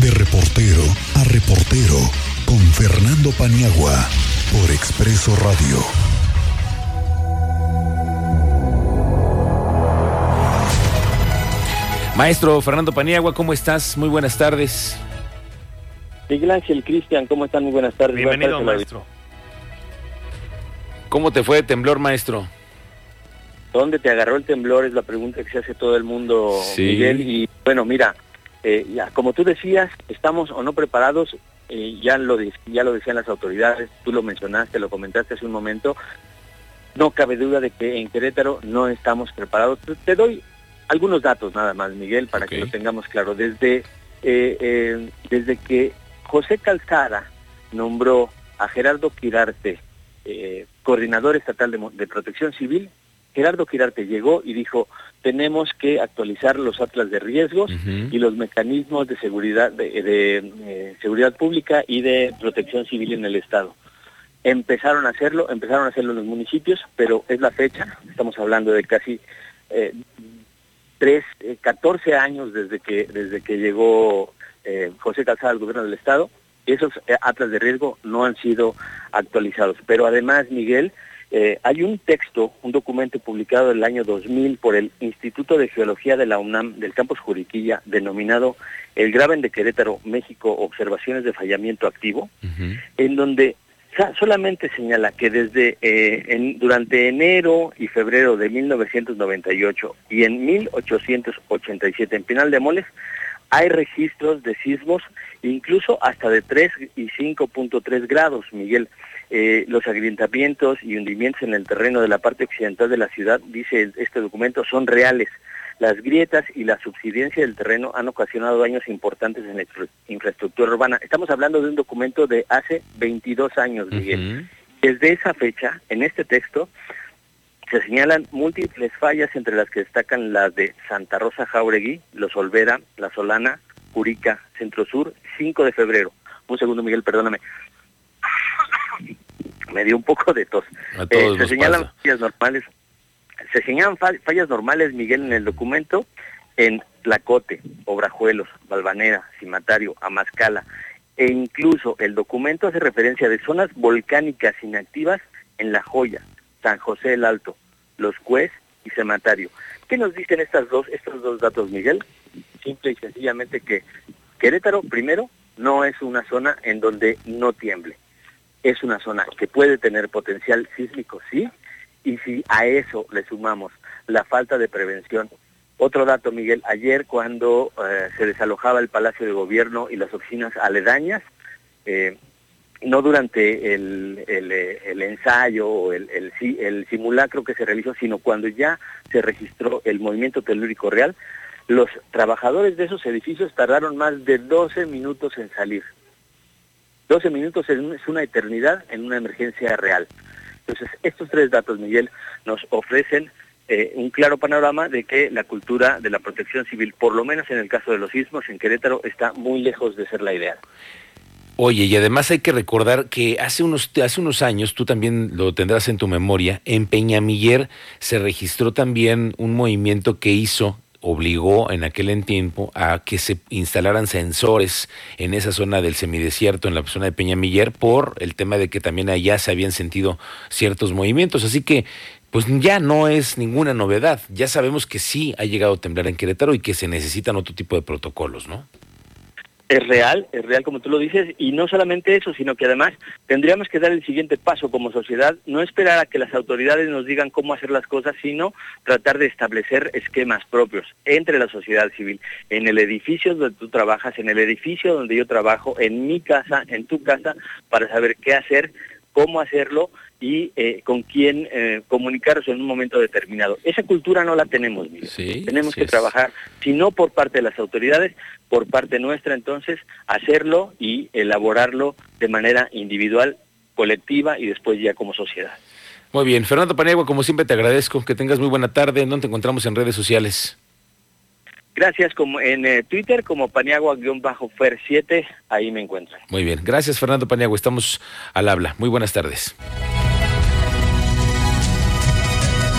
De reportero a reportero con Fernando Paniagua por Expreso Radio. Maestro Fernando Paniagua, ¿cómo estás? Muy buenas tardes. Miguel Ángel Cristian, ¿cómo están? Muy buenas tardes. Bienvenido, maestro. ¿Cómo te fue de temblor, maestro? ¿Dónde te agarró el temblor? Es la pregunta que se hace todo el mundo, Miguel. Y bueno, mira, eh, ya, como tú decías, estamos o no preparados, eh, ya, lo ya lo decían las autoridades, tú lo mencionaste, lo comentaste hace un momento, no cabe duda de que en Querétaro no estamos preparados. Te doy algunos datos nada más, Miguel, para que lo tengamos claro. Desde, eh, desde que José Calzada nombró a Gerardo Quirarte, coordinador estatal de protección civil, Gerardo Quirarte llegó y dijo, tenemos que actualizar los atlas de riesgos y los mecanismos de seguridad, de, eh, seguridad pública y de protección civil en el Estado. Empezaron a hacerlo, empezaron a hacerlo en los municipios, pero es la fecha, estamos hablando de casi eh, tres, 14 eh, años desde que, desde que llegó José Calzada al gobierno del Estado, esos atlas de riesgo no han sido actualizados. Pero además, Miguel, eh, hay un texto, un documento publicado en el año 2000 por el Instituto de Geología de la UNAM del campus Juriquilla, denominado El Graben de Querétaro, México, Observaciones de Fallamiento Activo, en donde solamente señala que desde eh, durante enero y febrero de 1998 y en 1887 en Pinal de Moles hay registros de sismos incluso hasta de 3 y 5.3 grados, Miguel. Eh, los agrietamientos y hundimientos en el terreno de la parte occidental de la ciudad, dice este documento, son reales. Las grietas y la subsidencia del terreno han ocasionado daños importantes en la infraestructura urbana. Estamos hablando de un documento de hace 22 años, Miguel. Desde esa fecha, en este texto, se señalan múltiples fallas entre las que destacan las de Santa Rosa Jauregui, Los Olvera, La Solana, Curica, Centro Sur, 5 de febrero. Un segundo, Miguel, perdóname. Me dio un poco de tos. Eh, se señalan fallas normales, se señalan fallas normales, Miguel, en el documento, en Tlacote, Obrajuelos, Valvanera, Cimatario, Amascala, e incluso el documento hace referencia de zonas volcánicas inactivas en La Joya, San José el Alto, Los Cues y Cematario. ¿Qué nos dicen estas dos, estos dos datos, Miguel? Simple y sencillamente que Querétaro, primero, no es una zona en donde no tiemble es una zona que puede tener potencial sísmico, sí, y si a eso le sumamos la falta de prevención. Otro dato, Miguel, ayer cuando eh, se desalojaba el Palacio de Gobierno y las oficinas aledañas, eh, no durante el, el, ensayo o el, el, simulacro que se realizó, sino cuando ya se registró el movimiento telúrico real, los trabajadores de esos edificios tardaron más de 12 minutos en salir. 12 minutos es una eternidad en una emergencia real. Entonces, estos tres datos, Miguel, nos ofrecen eh, un claro panorama de que la cultura de la protección civil, por lo menos en el caso de los sismos en Querétaro, está muy lejos de ser la ideal. Oye, y además hay que recordar que hace unos, hace unos años, tú también lo tendrás en tu memoria, en Peñamiller se registró también un movimiento que hizo obligó en aquel tiempo a que se instalaran sensores en esa zona del semidesierto, en la zona de Peñamiller, por el tema de que también allá se habían sentido ciertos movimientos. Así que, pues ya no es ninguna novedad. Ya sabemos que sí ha llegado a temblar en Querétaro y que se necesitan otro tipo de protocolos, ¿no? Es real, es real como tú lo dices, y no solamente eso, sino que además tendríamos que dar el siguiente paso como sociedad, no esperar a que las autoridades nos digan cómo hacer las cosas, sino tratar de establecer esquemas propios entre la sociedad civil, en el edificio donde tú trabajas, en el edificio donde yo trabajo, en mi casa, en tu casa, para saber qué hacer, cómo hacerlo y eh, con quién eh, comunicarse en un momento determinado. Esa cultura no la tenemos, tenemos que trabajar, si no por parte de las autoridades, por parte nuestra entonces, hacerlo y elaborarlo de manera individual, colectiva y después ya como sociedad. Muy bien, Fernando Paniagua, como siempre te agradezco, que tengas muy buena tarde, ¿dónde te encontramos en redes sociales? Gracias, como en eh, Twitter como Paniagua-Fer7, ahí me encuentran. Muy bien, gracias Fernando Paniagua, estamos al habla. Muy buenas tardes.